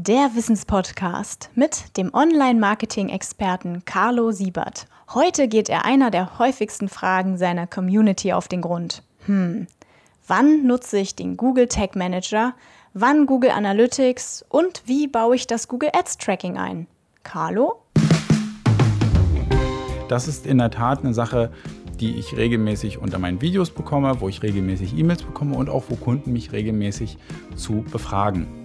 Der Wissenspodcast mit dem Online-Marketing-Experten Carlo Siebert. Heute geht er einer der häufigsten Fragen seiner Community auf den Grund. Hm, wann nutze ich den Google Tag Manager? Wann Google Analytics? Und wie baue ich das Google Ads Tracking ein? Carlo? Das ist in der Tat eine Sache, die ich regelmäßig unter meinen Videos bekomme, wo ich regelmäßig E-Mails bekomme und auch wo Kunden mich regelmäßig zu befragen.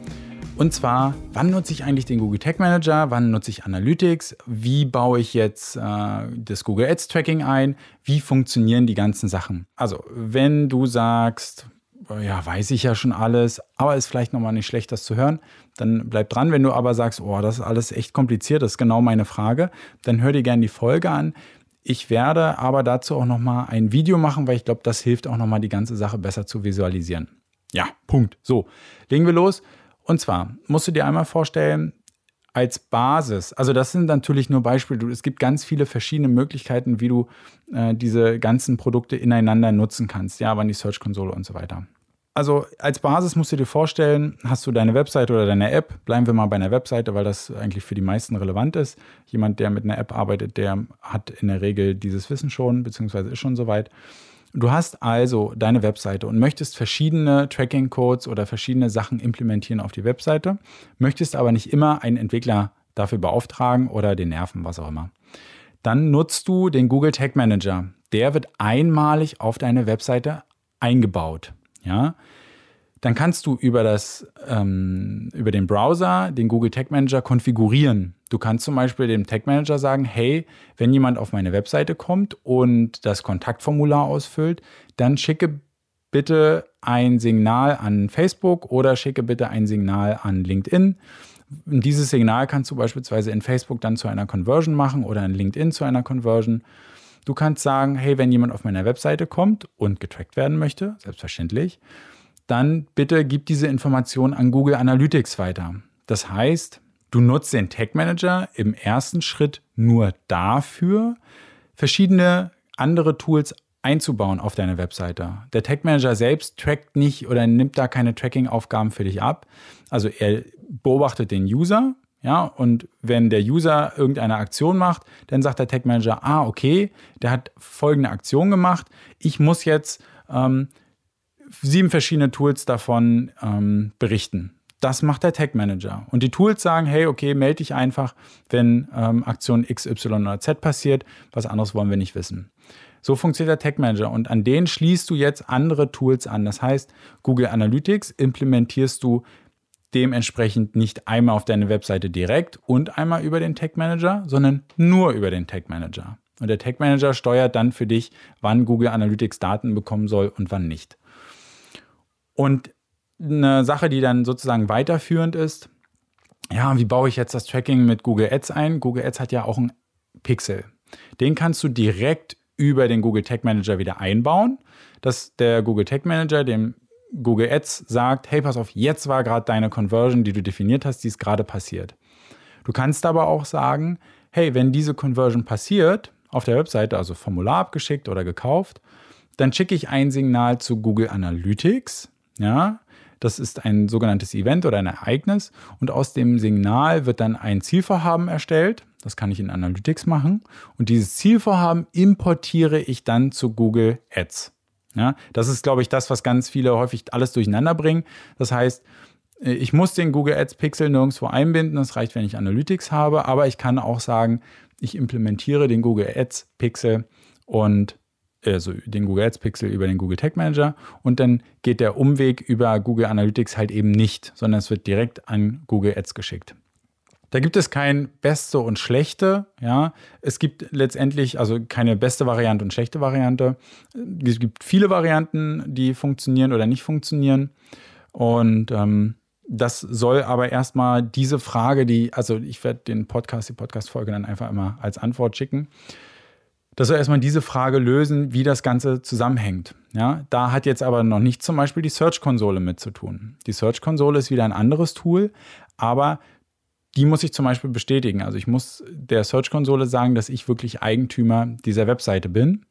Und zwar, wann nutze ich eigentlich den Google Tag Manager? Wann nutze ich Analytics? Wie baue ich jetzt äh, das Google Ads Tracking ein? Wie funktionieren die ganzen Sachen? Also, wenn du sagst, ja, weiß ich ja schon alles, aber ist vielleicht nochmal nicht schlecht, das zu hören, dann bleib dran. Wenn du aber sagst, oh, das ist alles echt kompliziert, das ist genau meine Frage, dann hör dir gerne die Folge an. Ich werde aber dazu auch nochmal ein Video machen, weil ich glaube, das hilft auch nochmal die ganze Sache besser zu visualisieren. Ja, Punkt. So, legen wir los. Und zwar musst du dir einmal vorstellen, als Basis, also das sind natürlich nur Beispiele, es gibt ganz viele verschiedene Möglichkeiten, wie du äh, diese ganzen Produkte ineinander nutzen kannst, ja, aber die Search-Konsole und so weiter. Also als Basis musst du dir vorstellen, hast du deine Webseite oder deine App, bleiben wir mal bei einer Webseite, weil das eigentlich für die meisten relevant ist. Jemand, der mit einer App arbeitet, der hat in der Regel dieses Wissen schon, beziehungsweise ist schon soweit. Du hast also deine Webseite und möchtest verschiedene Tracking-Codes oder verschiedene Sachen implementieren auf die Webseite, möchtest aber nicht immer einen Entwickler dafür beauftragen oder den nerven, was auch immer. Dann nutzt du den Google Tag Manager. Der wird einmalig auf deine Webseite eingebaut. Ja? Dann kannst du über, das, ähm, über den Browser den Google Tag Manager konfigurieren. Du kannst zum Beispiel dem Tag Manager sagen, hey, wenn jemand auf meine Webseite kommt und das Kontaktformular ausfüllt, dann schicke bitte ein Signal an Facebook oder schicke bitte ein Signal an LinkedIn. Dieses Signal kannst du beispielsweise in Facebook dann zu einer Conversion machen oder in LinkedIn zu einer Conversion. Du kannst sagen, hey, wenn jemand auf meiner Webseite kommt und getrackt werden möchte, selbstverständlich, dann bitte gib diese Information an Google Analytics weiter. Das heißt, Du nutzt den Tag Manager im ersten Schritt nur dafür, verschiedene andere Tools einzubauen auf deine Webseite. Der Tag Manager selbst trackt nicht oder nimmt da keine Tracking-Aufgaben für dich ab. Also er beobachtet den User, ja, und wenn der User irgendeine Aktion macht, dann sagt der Tag Manager, ah, okay, der hat folgende Aktion gemacht. Ich muss jetzt ähm, sieben verschiedene Tools davon ähm, berichten. Das macht der Tag Manager. Und die Tools sagen, hey, okay, melde dich einfach, wenn ähm, Aktion X, Y oder Z passiert. Was anderes wollen wir nicht wissen. So funktioniert der Tag Manager und an den schließt du jetzt andere Tools an. Das heißt, Google Analytics implementierst du dementsprechend nicht einmal auf deine Webseite direkt und einmal über den Tag Manager, sondern nur über den Tag Manager. Und der Tag Manager steuert dann für dich, wann Google Analytics Daten bekommen soll und wann nicht. Und eine Sache, die dann sozusagen weiterführend ist. Ja, wie baue ich jetzt das Tracking mit Google Ads ein? Google Ads hat ja auch einen Pixel. Den kannst du direkt über den Google Tag Manager wieder einbauen, dass der Google Tag Manager dem Google Ads sagt, hey, pass auf, jetzt war gerade deine Conversion, die du definiert hast, die ist gerade passiert. Du kannst aber auch sagen, hey, wenn diese Conversion passiert, auf der Webseite, also Formular abgeschickt oder gekauft, dann schicke ich ein Signal zu Google Analytics, ja, das ist ein sogenanntes Event oder ein Ereignis und aus dem Signal wird dann ein Zielvorhaben erstellt. Das kann ich in Analytics machen. Und dieses Zielvorhaben importiere ich dann zu Google Ads. Ja, das ist, glaube ich, das, was ganz viele häufig alles durcheinander bringen. Das heißt, ich muss den Google Ads Pixel nirgendwo einbinden. Das reicht, wenn ich Analytics habe. Aber ich kann auch sagen, ich implementiere den Google Ads Pixel und also den Google Ads Pixel über den Google Tag Manager und dann geht der Umweg über Google Analytics halt eben nicht, sondern es wird direkt an Google Ads geschickt. Da gibt es kein beste und schlechte, ja. Es gibt letztendlich also keine beste Variante und schlechte Variante. Es gibt viele Varianten, die funktionieren oder nicht funktionieren. Und ähm, das soll aber erstmal diese Frage, die, also ich werde den Podcast, die Podcast-Folge dann einfach immer als Antwort schicken. Das soll erstmal diese Frage lösen, wie das Ganze zusammenhängt. Ja, da hat jetzt aber noch nicht zum Beispiel die Search-Konsole mit zu tun. Die Search-Konsole ist wieder ein anderes Tool, aber die muss ich zum Beispiel bestätigen. Also ich muss der Search-Konsole sagen, dass ich wirklich Eigentümer dieser Webseite bin.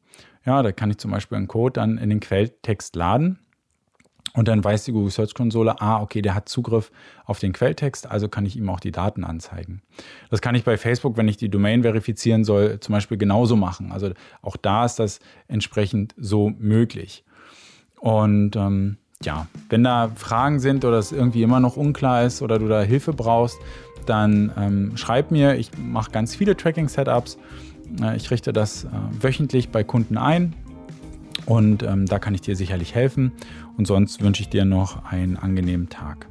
Ja, da kann ich zum Beispiel einen Code dann in den Quelltext laden. Und dann weiß die Google Search Konsole, ah, okay, der hat Zugriff auf den Quelltext, also kann ich ihm auch die Daten anzeigen. Das kann ich bei Facebook, wenn ich die Domain verifizieren soll, zum Beispiel genauso machen. Also auch da ist das entsprechend so möglich. Und ähm, ja, wenn da Fragen sind oder es irgendwie immer noch unklar ist oder du da Hilfe brauchst, dann ähm, schreib mir. Ich mache ganz viele Tracking-Setups. Äh, ich richte das äh, wöchentlich bei Kunden ein und ähm, da kann ich dir sicherlich helfen. Und sonst wünsche ich dir noch einen angenehmen Tag.